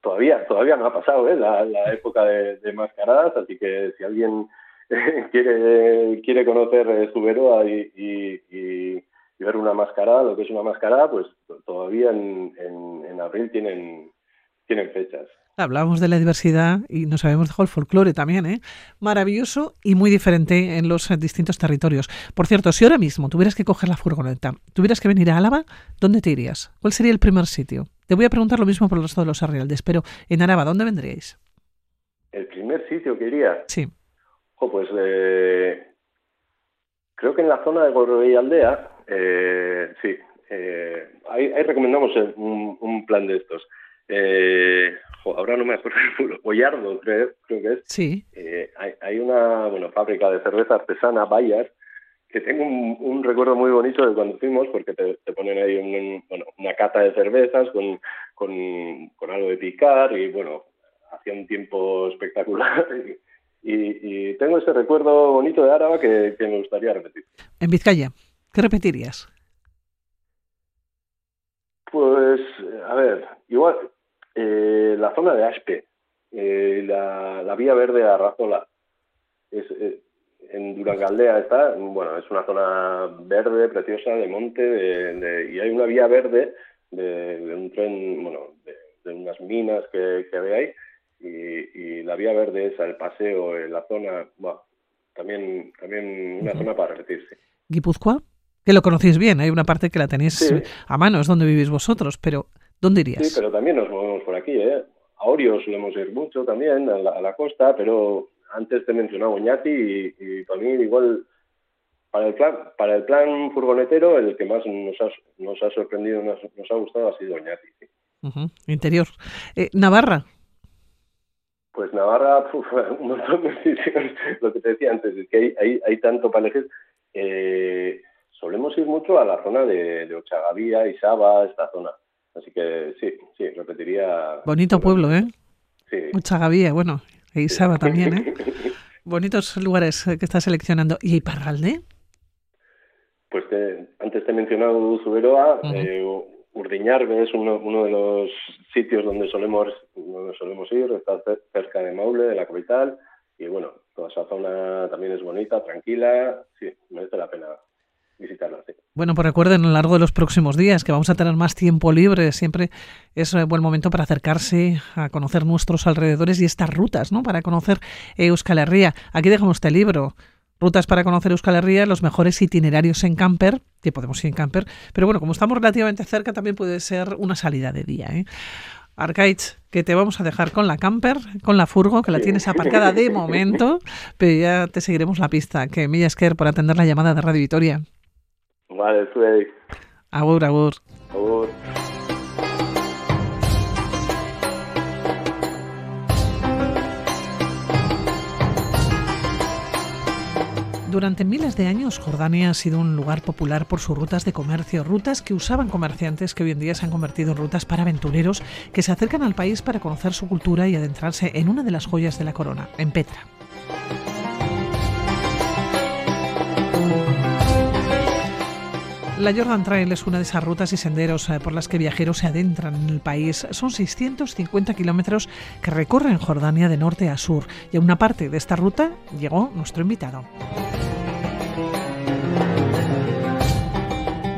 todavía, todavía no ha pasado ¿eh? la, época de, mascaradas, así que si alguien (laughs) quiere, quiere conocer Suberoa y, y y ver una mascarada, lo que es una mascarada, pues todavía en, en, abril tienen, tienen fechas. Hablábamos de la diversidad y nos habíamos dejado el folclore también, ¿eh? Maravilloso y muy diferente en los distintos territorios. Por cierto, si ahora mismo tuvieras que coger la furgoneta, tuvieras que venir a Álava, ¿dónde te irías? ¿Cuál sería el primer sitio? Te voy a preguntar lo mismo por el resto de los Arrialdes, pero en Araba, ¿dónde vendríais? ¿El primer sitio que iría? Sí. Pues eh, creo que en la zona de Gorro y Aldea, eh, sí, eh, ahí, recomendamos un, un plan de estos. Eh, ahora no me acuerdo el creo, creo que es. Sí. Eh, hay, una bueno, fábrica de cerveza artesana, Bayas, que tengo un, recuerdo muy bonito de cuando fuimos, porque te, ponen ahí una cata de cervezas con, con, algo de picar y bueno, hacía un tiempo espectacular. (laughs) Y, tengo ese recuerdo bonito de Áraba que, que me gustaría repetir. En Vizcaya, ¿qué repetirías? Pues, a ver, igual, eh, la zona de Aspe, eh, la, vía verde a Razola, es, eh, en Durangaldea está, bueno, es una zona verde, preciosa, de monte, de, y hay una vía verde de, un tren, bueno, de, unas minas que, que ahí, y, la vía verde esa, el paseo la zona, bueno, también, también una zona para repetirse. ¿Guipúzcoa? Que lo conocéis bien, hay una parte que la tenéis a mano, es donde vivís vosotros, pero ¿Dónde irías? Sí, pero también nos movemos por aquí, ¿eh? A Orios solemos ir mucho también, a la, costa, pero antes te he mencionado Oñati y, y para mí igual para el plan para el plan furgonetero el que más nos ha, nos ha sorprendido nos, nos ha gustado ha sido Oñati interior eh, Navarra pues Navarra (laughs) un montón de decisiones lo que te decía antes es que hay, hay, hay tanto para elegir eh, solemos ir mucho a la zona de, de Ochagavía y Saba esta zona Así que sí, sí, repetiría. Bonito pueblo, ¿eh? Sí. Mucha gavía, bueno, e Isaba también, ¿eh? (laughs) Bonitos lugares que estás seleccionando. ¿Y Iparralde? Pues antes te he mencionado Zuberoa, eh, Urdiñarbe es uno, uno, de los sitios donde solemos, donde solemos ir, está cerca de Maule, de la capital, y bueno, toda esa zona también es bonita, tranquila, sí, merece la pena visitarlo. Bueno, pues recuerden a lo largo de los próximos días que vamos a tener más tiempo libre. Siempre es un buen momento para acercarse a conocer nuestros alrededores y estas rutas, ¿no? Para conocer Euskal Herria. Aquí dejamos este libro. Rutas para conocer Euskal Herria, los mejores itinerarios en camper, que podemos ir en camper, pero bueno, como estamos relativamente cerca, también puede ser una salida de día. ¿eh? Arcaich, que te vamos a dejar con la camper, con la furgo, que la tienes aparcada de momento, (laughs) pero ya te seguiremos la pista. Que Millasker por atender la llamada de Radio Vitoria. Vale, zuei. Agur, agur. Agur. Durante miles de años, Jordania ha sido un lugar popular por sus rutas de comercio, rutas que usaban comerciantes que hoy en día se han convertido en rutas para aventureros que se acercan al país para conocer su cultura y adentrarse en una de las joyas de la corona, en Petra. La Jordan Trail es una de esas rutas y senderos eh, por las que viajeros se adentran en el país. Son 650 kilómetros que recorren Jordania de norte a sur y a una parte de esta ruta llegó nuestro invitado.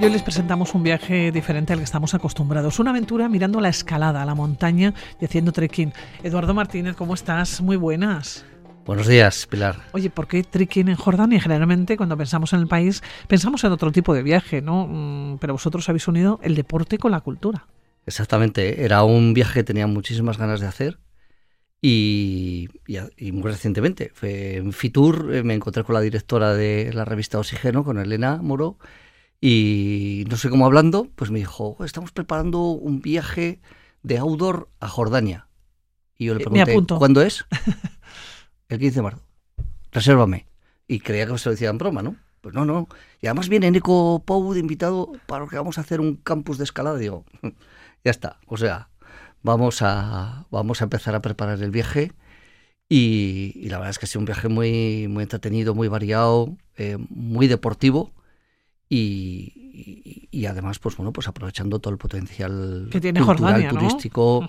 Hoy les presentamos un viaje diferente al que estamos acostumbrados. Una aventura mirando la escalada, la montaña y haciendo trekking. Eduardo Martínez, ¿cómo estás? Muy buenas. Buenos días, Pilar. Oye, ¿por qué trekking en Jordania? Generalmente cuando pensamos en el país pensamos en otro tipo de viaje, ¿no? Mm, pero vosotros habéis unido el deporte con la cultura. Exactamente, era un viaje que tenía muchísimas ganas de hacer y, muy recientemente. en Fitur eh, me encontré con la directora de la revista Oxígeno, con Elena Moro, y no sé cómo hablando, pues me dijo, estamos preparando un viaje de outdoor a Jordania. Y yo le eh, pregunté, ¿cuándo es? (laughs) el 15 de marzo. Resérvame. Y creía que se lo decía en broma, ¿no? Pues no, no. Y además viene Nico Pou de invitado para que vamos a hacer un campus de escalada. Digo, (laughs) ya está. O sea, vamos a, vamos a empezar a preparar el viaje. Y, la verdad es que ha sido un viaje muy, muy entretenido, muy variado, eh, muy deportivo. Y, además, pues bueno, pues aprovechando todo el potencial que tiene cultural, turístico,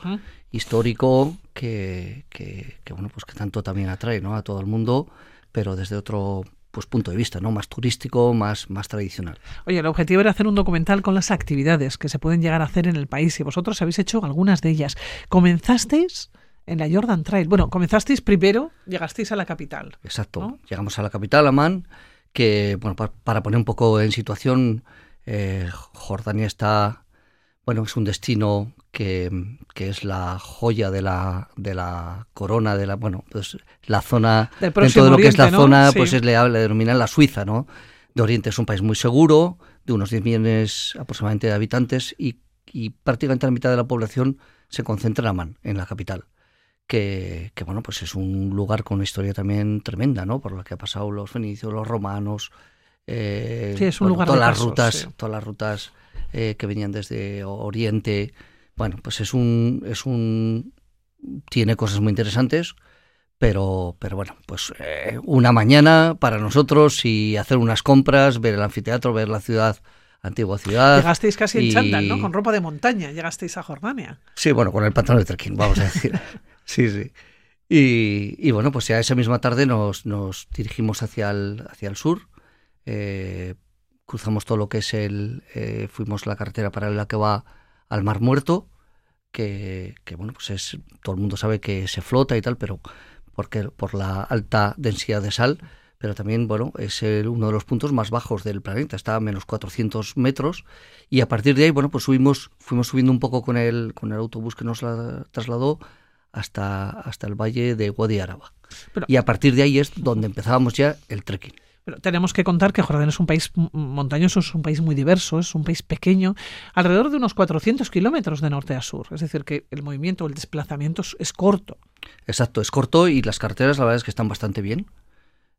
histórico, que, bueno, pues que tanto también atrae ¿no? a todo el mundo, pero desde otro pues punto de vista, ¿no? Más turístico, más, más tradicional. Oye, el objetivo era hacer un documental con las actividades que se pueden llegar a hacer en el país y vosotros habéis hecho algunas de ellas. Comenzasteis en la Jordan Trail. Bueno, comenzasteis primero, llegasteis a la capital. Exacto. Llegamos a la capital, Amán, que, bueno, para, poner un poco en situación, eh, Jordania está, bueno, es un destino que, es la joya de la, de la corona, de la, bueno, pues la zona, dentro de lo que es la zona, pues es, le, le denominan la Suiza, ¿no? De Oriente es un país muy seguro, de unos 10 millones aproximadamente de habitantes y, y prácticamente la mitad de la población se concentra en Amán, en la capital que, bueno, pues es un lugar con una historia también tremenda, ¿no? Por lo que ha pasado los fenicios, los romanos, eh, sí, es un lugar todas, las rutas, todas las rutas eh, que venían desde Oriente. Bueno, pues es un, es un, tiene cosas muy interesantes, pero, pero bueno, pues eh, una mañana para nosotros y hacer unas compras, ver el anfiteatro, ver la ciudad antigua ciudad. Llegasteis casi en chándal, ¿no? Con ropa de montaña, llegasteis a Jordania. Sí, bueno, con el pantalón de trekking, vamos a decir. (laughs) Sí, sí. Y, bueno, pues ya esa misma tarde nos, nos dirigimos hacia el, hacia el sur. Eh, cruzamos todo lo que es el. Eh, fuimos la carretera paralela que va al Mar Muerto, que, que, bueno, pues es. Todo el mundo sabe que se flota y tal, pero porque por la alta densidad de sal, pero también, bueno, es uno de los puntos más bajos del planeta, está a menos 400 metros, y a partir de ahí, bueno, pues subimos, fuimos subiendo un poco con el, con el autobús que nos la trasladó hasta, hasta el valle de Wadi Araba. y a partir de ahí es donde empezábamos ya el trekking. Pero tenemos que contar que Jordania es un país montañoso, es un país muy diverso, es un país pequeño, alrededor de unos 400 kilómetros de norte a sur. Es decir, que el movimiento, el desplazamiento es, corto. Exacto, es corto y las carreteras la verdad es que están bastante bien.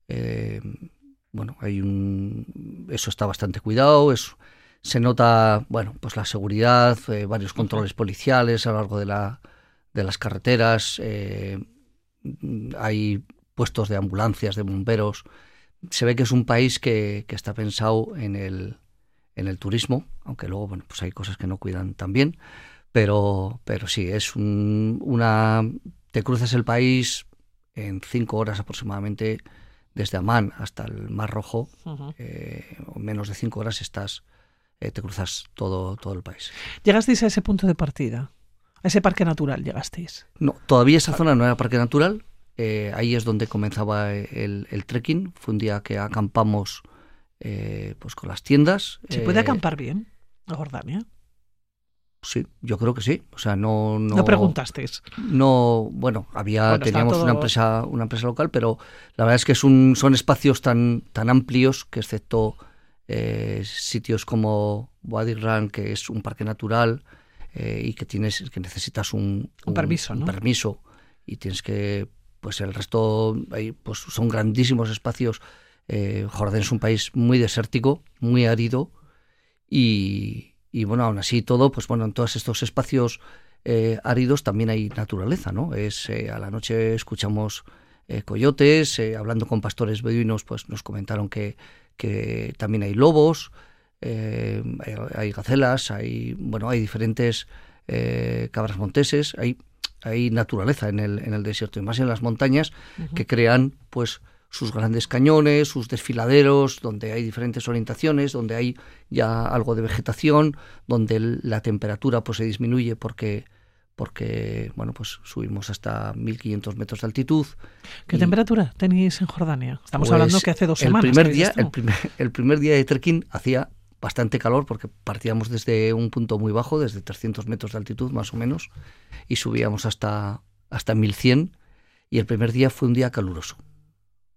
Eh, bueno, hay un, eso está bastante cuidado, es, se nota, bueno, pues la seguridad, eh, varios controles policiales a lo largo de la, de las carreteras, eh, hay puestos de ambulancias, de bomberos. Se ve que es un país que, está pensado en el, en el turismo, aunque luego bueno, pues hay cosas que no cuidan tan bien, pero, pero sí, es una... Te cruzas el país en cinco horas aproximadamente, desde Amán hasta el Mar Rojo, eh, menos de cinco horas estás, eh, te cruzas todo, todo el país. ¿Llegasteis a ese punto de partida? ¿A ese parque natural llegasteis? No, todavía esa zona no era parque natural. Eh, ahí es donde comenzaba el, trekking. Fue un día que acampamos eh, pues con las tiendas. ¿Se puede eh, acampar bien en Jordania? Sí, yo creo que sí. O sea, no, no, ¿No preguntasteis. No, bueno, había, teníamos una empresa, una empresa local, pero la verdad es que es un, son espacios tan, tan amplios que excepto sitios como Wadi Ran, que es un parque natural, eh, y que tienes que necesitas un, permiso, permiso y tienes que pues el resto pues son grandísimos espacios. Eh, Jordán es un país muy desértico, muy árido y, bueno, aún así todo, pues bueno, en todos estos espacios eh, áridos también hay naturaleza, ¿no? Es a la noche escuchamos coyotes, hablando con pastores beduinos, pues nos comentaron que, que también hay lobos, eh, hay gacelas, hay, bueno, hay diferentes eh, cabras monteses, hay, hay naturaleza en el, en el desierto y más en las montañas que crean pues sus grandes cañones, sus desfiladeros, donde hay diferentes orientaciones, donde hay ya algo de vegetación, donde la temperatura pues se disminuye porque porque bueno pues subimos hasta 1500 metros de altitud. ¿Qué temperatura tenéis en Jordania? Estamos hablando pues que hace dos semanas. El primer día, el primer, el primer día de trekking hacía bastante calor porque partíamos desde un punto muy bajo, desde 300 metros de altitud más o menos, y subíamos hasta, hasta 1100 y el primer día fue un día caluroso.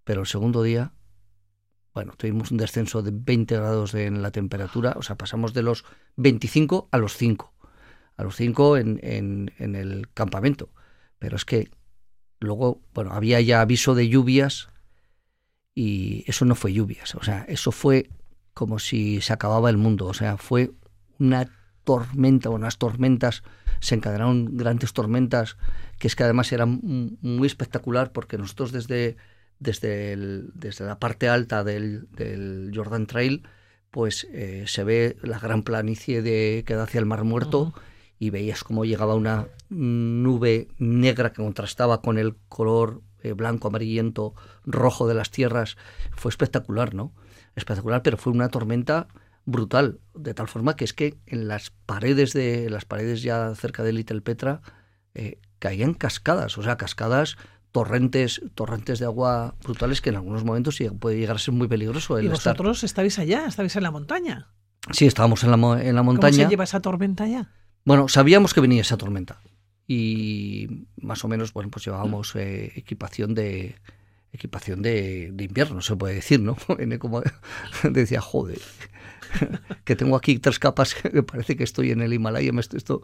Pero el segundo día, bueno, tuvimos un descenso de 20 grados en la temperatura, o sea, pasamos de los 25 a los 5, a los 5 en, en, en el campamento. Pero es que luego, bueno, había ya aviso de lluvias y eso no fue lluvias, o sea, eso fue como si se acababa el mundo. O sea, fue una tormenta, unas tormentas, se encadenaron grandes tormentas, que es que además era muy espectacular porque nosotros desde, desde, desde la parte alta del, del Jordan Trail, pues eh, se ve la gran planicie de, que da hacia el Mar Muerto y veías cómo llegaba una nube negra que contrastaba con el color eh, blanco, amarillento, rojo de las tierras, fue espectacular, ¿no? Espectacular, pero fue una tormenta brutal, de tal forma que es que en las paredes de las paredes ya cerca de Little Petra eh, caían cascadas, o sea, cascadas torrentes, torrentes de agua brutales que en algunos momentos puede llegar a ser muy peligroso. El ¿Y vosotros estabais allá? ¿Estabais en la montaña? Sí, estábamos en la, en la montaña. ¿Cómo se lleva esa tormenta allá? Bueno, sabíamos que venía esa tormenta y más o menos, bueno, pues llevábamos eh, equipación de equipación de, invierno, se puede decir, ¿no? (laughs) Como (laughs) decía, joder, (laughs) que tengo aquí tres capas, que parece que estoy en el Himalaya, esto,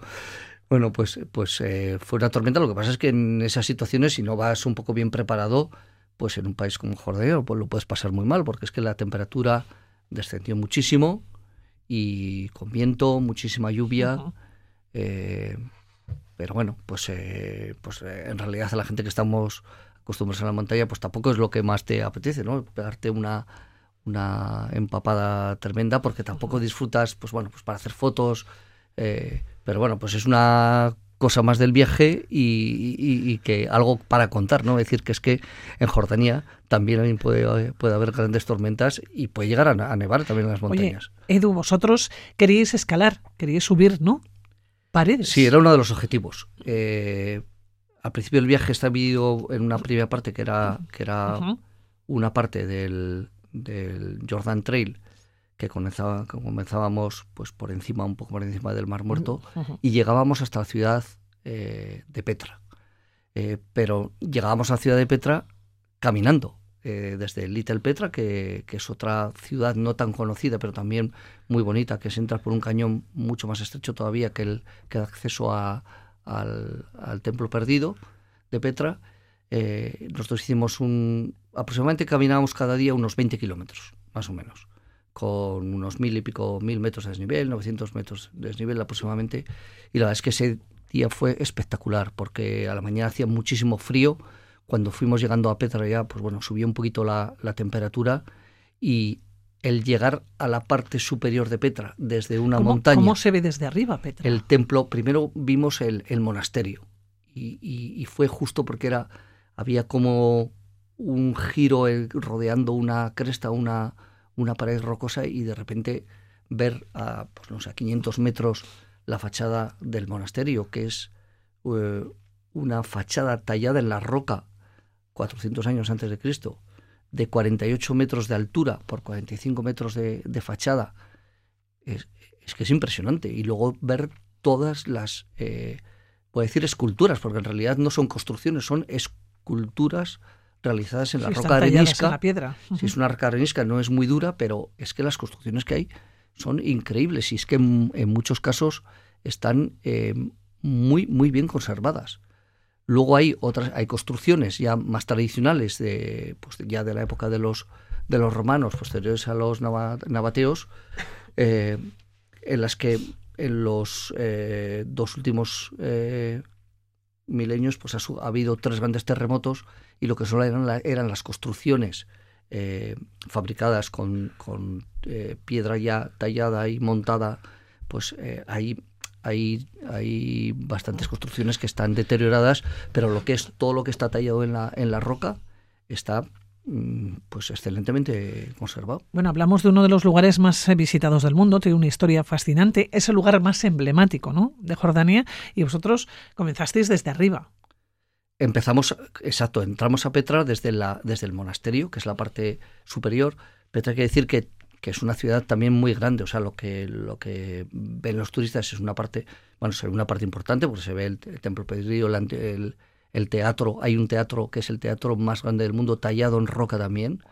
bueno, pues, pues eh, fue una tormenta. Lo que pasa es que en esas situaciones, si no vas un poco bien preparado, pues en un país como Jordania pues lo puedes pasar muy mal, porque es que la temperatura descendió muchísimo y con viento, muchísima lluvia. Eh, pero bueno, pues, eh, pues en realidad a la gente que estamos acostumbrados a la montaña, pues tampoco es lo que más te apetece, ¿no? Pegarte una, una empapada tremenda porque tampoco disfrutas, pues bueno, pues para hacer fotos, eh, pero bueno, pues es una cosa más del viaje y, que algo para contar, ¿no? Es decir, que es que en Jordania también puede, puede haber grandes tormentas y puede llegar a, nevar también en las montañas. Edu, vosotros queríais escalar, queríais subir, ¿no? Paredes. Sí, era uno de los objetivos. Eh, al principio del viaje está dividido en una primera parte que era, que era una parte del, del Jordan Trail que, comenzaba, comenzábamos pues por encima, un poco por encima del Mar Muerto, y llegábamos hasta la ciudad eh, de Petra. Eh, pero llegábamos a la ciudad de Petra caminando, eh, desde Little Petra, que, es otra ciudad no tan conocida, pero también muy bonita, que se entra por un cañón mucho más estrecho todavía que el que da acceso a, al, al, templo perdido de Petra. nosotros hicimos un... aproximadamente caminábamos cada día unos 20 kilómetros, más o menos con unos mil y pico mil metros de desnivel, 900 metros de desnivel aproximadamente. Y la verdad es que ese día fue espectacular porque a la mañana hacía muchísimo frío. Cuando fuimos llegando a Petra ya, pues bueno, subió un poquito la, temperatura y el llegar a la parte superior de Petra desde una montaña. ¿Cómo se ve desde arriba Petra? El templo, primero vimos el, monasterio y, y, fue justo porque era había como un giro rodeando una cresta, una, una pared rocosa y de repente ver a, pues no sé, a 500 metros la fachada del monasterio, que es eh, una fachada tallada en la roca 400 años antes de Cristo, de 48 metros de altura por 45 metros de, fachada. Es, que es impresionante. Y luego ver todas las, eh, puedo decir esculturas, porque en realidad no son construcciones, son esculturas realizadas en la roca arenisca. la piedra. Si es una roca arenisca, no es muy dura, pero es que las construcciones que hay son increíbles y es que en, muchos casos están eh, muy, muy bien conservadas. Luego hay otras, hay construcciones ya más tradicionales de, pues ya de la época de los de los romanos, posteriores a los nabateos, eh, en las que en los eh, dos últimos milenios pues ha, habido tres grandes terremotos y lo que solo eran, eran las construcciones eh, fabricadas con, eh, piedra ya tallada y montada, pues eh, hay, hay, bastantes construcciones que están deterioradas, pero lo que es todo lo que está tallado en la, en la roca está mm, pues excelentemente conservado. Bueno, hablamos de uno de los lugares más visitados del mundo, tiene una historia fascinante, es el lugar más emblemático ¿no? de Jordania y vosotros comenzasteis desde arriba empezamos, exacto, entramos a Petra desde, la, desde el monasterio, que es la parte superior. Petra quiere decir que, que, es una ciudad también muy grande, o sea, lo que, lo que ven los turistas es una parte, bueno, se ve una parte importante porque se ve el, templo perdido, el, el, teatro, hay un teatro que es el teatro más grande del mundo, tallado en roca también,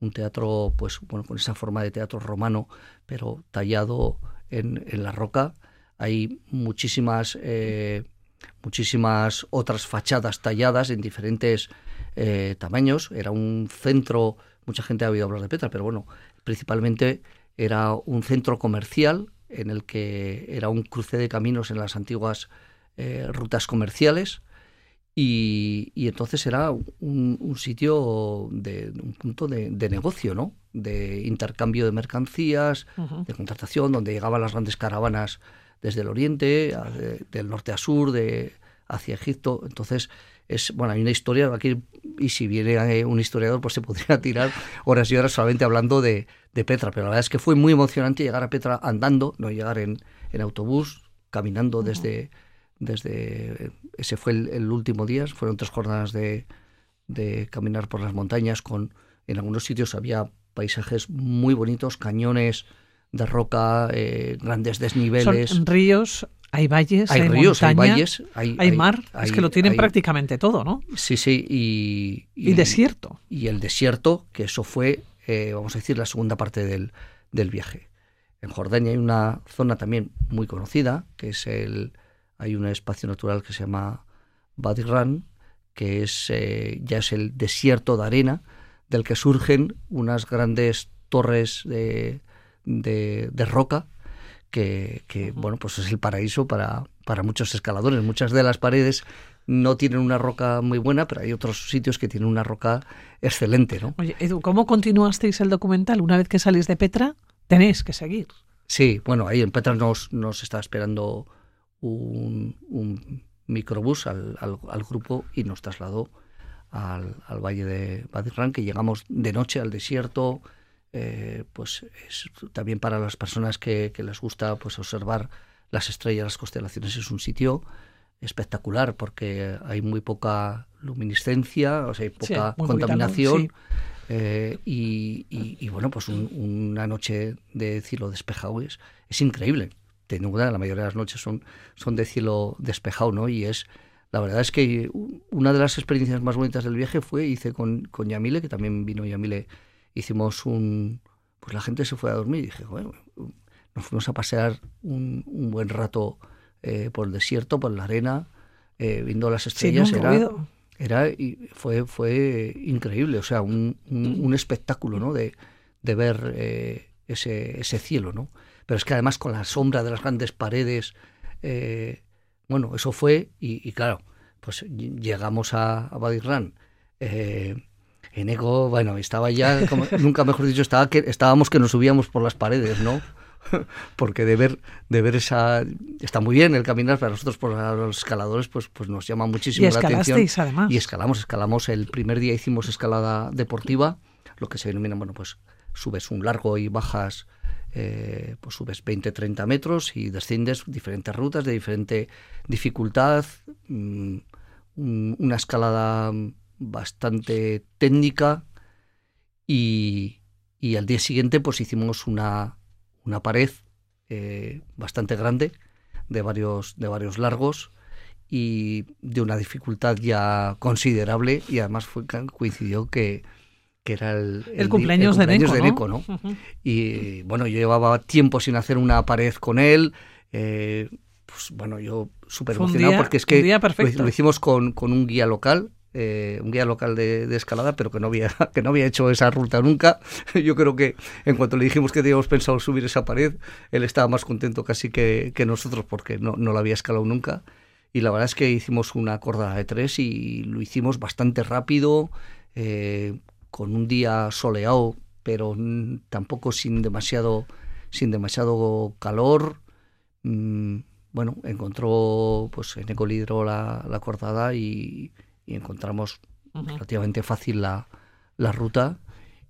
un teatro, pues, bueno, con esa forma de teatro romano, pero tallado en, en la roca. Hay muchísimas... Eh, muchísimas otras fachadas talladas en diferentes eh, tamaños. Era un centro, mucha gente ha oído hablar de Petra, pero bueno, principalmente era un centro comercial en el que era un cruce de caminos en las antiguas eh, rutas comerciales y, entonces era un, sitio de un punto de, negocio, ¿no? De intercambio de mercancías, de contratación, donde llegaban las grandes caravanas desde el oriente, del norte a sur, de hacia Egipto. Entonces, es bueno, hay una historia aquí, y si viene eh, un historiador, pues se podría (laughs) tirar horas y horas solamente hablando de, Petra. Pero la verdad es que fue muy emocionante llegar a Petra andando, no llegar en, en autobús, caminando desde, desde. Ese fue el, último día, fueron tres jornadas de, de caminar por las montañas. con En algunos sitios había paisajes muy bonitos, cañones de roca, eh, grandes desniveles. Son ríos, hay valles, hay, ríos, hay valles, hay, mar. es que lo tienen prácticamente todo, ¿no? Sí, sí. Y, y, desierto. Y el desierto, que eso fue, eh, vamos a decir, la segunda parte del, del, viaje. En Jordania hay una zona también muy conocida, que es el. Hay un espacio natural que se llama Badirran, que es eh, ya es el desierto de arena, del que surgen unas grandes torres de, de, de roca que, bueno, pues es el paraíso para, para muchos escaladores. Muchas de las paredes no tienen una roca muy buena, pero hay otros sitios que tienen una roca excelente, ¿no? Oye, Edu, ¿cómo continuasteis el documental? Una vez que salís de Petra, tenéis que seguir. Sí, bueno, ahí en Petra nos, nos está esperando un, un microbús al, al, grupo y nos trasladó al, al valle de Badirran, que llegamos de noche al desierto, eh, pues es también para las personas que, les gusta pues observar las estrellas, las constelaciones, es un sitio espectacular porque hay muy poca luminiscencia, o sea, hay poca contaminación. Eh, y, bueno, pues una noche de cielo despejado es, es increíble. Duda, la mayoría de las noches son, son de cielo despejado, ¿no? Y es, la verdad es que una de las experiencias más bonitas del viaje fue, hice con, con Yamile, que también vino Yamile hicimos un... Pues la gente se fue a dormir y dije, bueno, nos fuimos a pasear un, un buen rato eh, por el desierto, por la arena, eh, viendo las estrellas. era, era y fue, fue increíble, o sea, un, un, espectáculo, ¿no? De, de ver eh, ese, ese cielo, ¿no? Pero es que además con la sombra de las grandes paredes, bueno, eso fue y, claro, pues llegamos a, a Badirran en Eco, bueno, estaba ya, como, nunca mejor dicho, estaba que, estábamos que nos subíamos por las paredes, ¿no? (laughs) Porque de ver, de ver esa... Está muy bien el caminar, para nosotros, por los escaladores, pues, pues nos llama muchísimo la atención. además. Y escalamos, escalamos. El primer día hicimos escalada deportiva, lo que se denomina, bueno, pues subes un largo y bajas, eh, pues subes 20, 30 metros y desciendes diferentes rutas de diferente dificultad, mm, una escalada bastante técnica y, y, al día siguiente pues hicimos una, una pared eh, bastante grande de varios, de varios largos y de una dificultad ya considerable y además fue, coincidió que, que era el, el, cumpleaños, de Neko, ¿no? Y bueno, yo llevaba tiempo sin hacer una pared con él. Eh, pues bueno, yo súper emocionado porque es que lo, hicimos con, con, un guía local eh, un guía local de, escalada, pero que no, había, (laughs) que no había hecho esa ruta nunca. (laughs) Yo creo que en cuanto le dijimos que teníamos pensado subir esa pared, él estaba más contento casi que, nosotros porque no, no la había escalado nunca. Y la verdad es que hicimos una corda de tres y lo hicimos bastante rápido, eh, con un día soleado, pero tampoco sin demasiado, sin demasiado calor. Mm, bueno, encontró pues en Ecolidro la, la cordada y, y encontramos relativamente fácil la, la ruta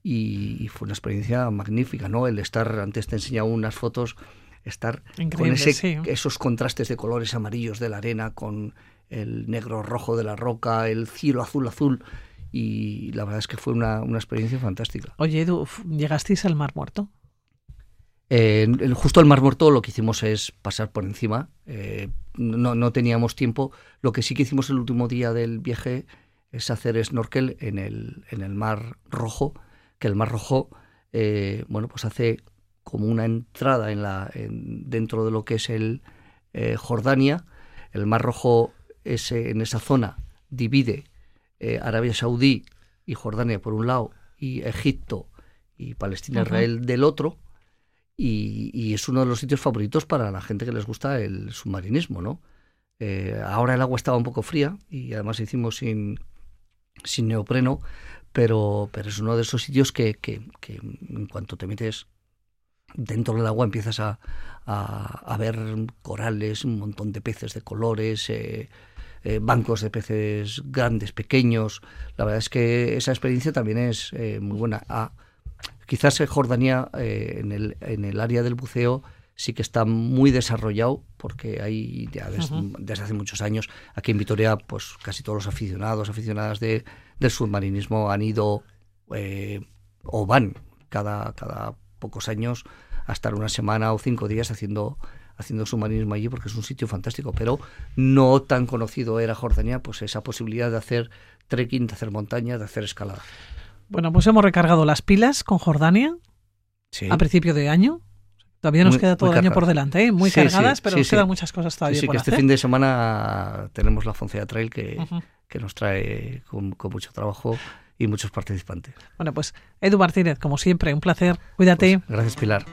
y, fue una experiencia magnífica, ¿no? El estar, antes te he enseñado unas fotos, estar con ese, esos contrastes de colores amarillos de la arena, con el negro rojo de la roca, el cielo azul azul, y la verdad es que fue una, una experiencia fantástica. Oye, Edu, ¿llegasteis al Mar Muerto? Eh, justo el Mar Muerto lo que hicimos es pasar por encima, eh, no, no, teníamos tiempo. Lo que sí que hicimos el último día del viaje es hacer snorkel en el, en el Mar Rojo, que el Mar Rojo, eh, bueno, pues hace como una entrada en la, dentro de lo que es el eh, Jordania. El Mar Rojo ese, en esa zona divide eh, Arabia Saudí y Jordania por un lado y Egipto y Palestina-Israel del otro y, es uno de los sitios favoritos para la gente que les gusta el submarinismo, ¿no? Eh, ahora el agua estaba un poco fría y además hicimos sin, sin neopreno, pero, pero es uno de esos sitios que, que, en cuanto te metes dentro del agua empiezas a, a, ver corales, un montón de peces de colores, eh, eh, bancos de peces grandes, pequeños. La verdad es que esa experiencia también es muy buena. Ah, quizás Jordania en, el, en el área del buceo sí que está muy desarrollado porque hay ya desde, hace muchos años aquí en Vitoria pues casi todos los aficionados aficionadas de, del submarinismo han ido o van cada, cada pocos años a estar una semana o cinco días haciendo haciendo submarinismo allí porque es un sitio fantástico, pero no tan conocido era Jordania, pues esa posibilidad de hacer trekking, de hacer montaña, de hacer escalada. Bueno, pues hemos recargado las pilas con Jordania a principio de año. Todavía nos queda todo el año por delante, ¿eh? muy cargadas, pero nos quedan muchas cosas todavía. Sí, que este fin de semana tenemos la Foncia Trail que, que nos trae con, con mucho trabajo y muchos participantes. Bueno, pues Edu Martínez, como siempre, un placer. Cuídate. Pues, gracias, Pilar.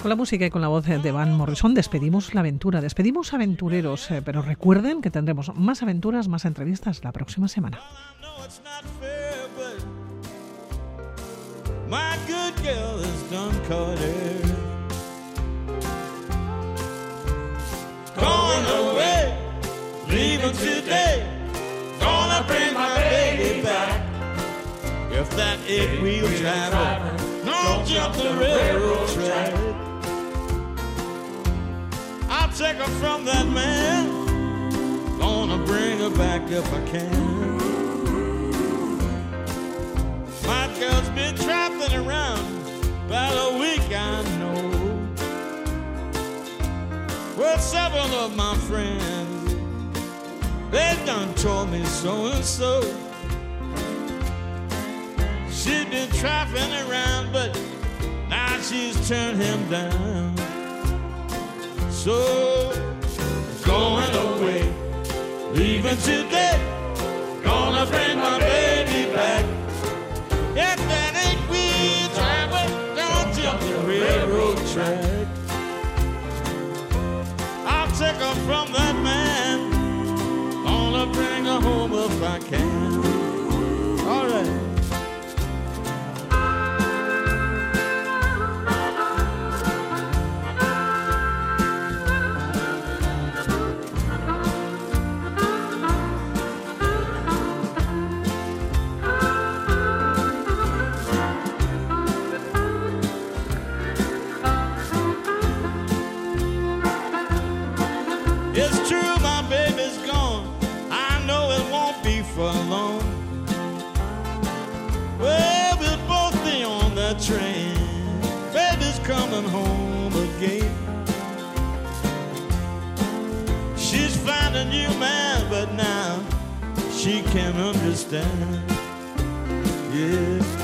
Con la música y con la voz de Van Morrison despedimos la aventura, despedimos aventureros, eh, pero recuerden que tendremos más aventuras, más entrevistas la próxima semana. Away, leaving today. If that eight wheel driver don't jump the railroad track, I'll take her from that man. Gonna bring her back if I can. My girl's been traveling around about a week, I know. Well, several of my friends, they done told me so and so. She's been traveling around, but now she's turned him down. So, going away, leaving today, gonna bring my baby back. If that ain't we driver, don't jump the railroad track. I'll take her from that man. It's true, my baby's gone. I know it won't be for long. Well, we'll both be on the train. Baby's coming home again. She's found a new man, but now she can't understand. Yeah.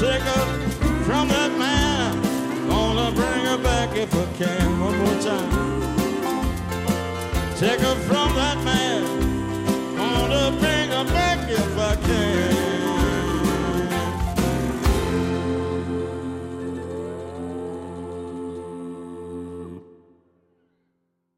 take her from that man. Gonna bring her back if I can one more time. Take her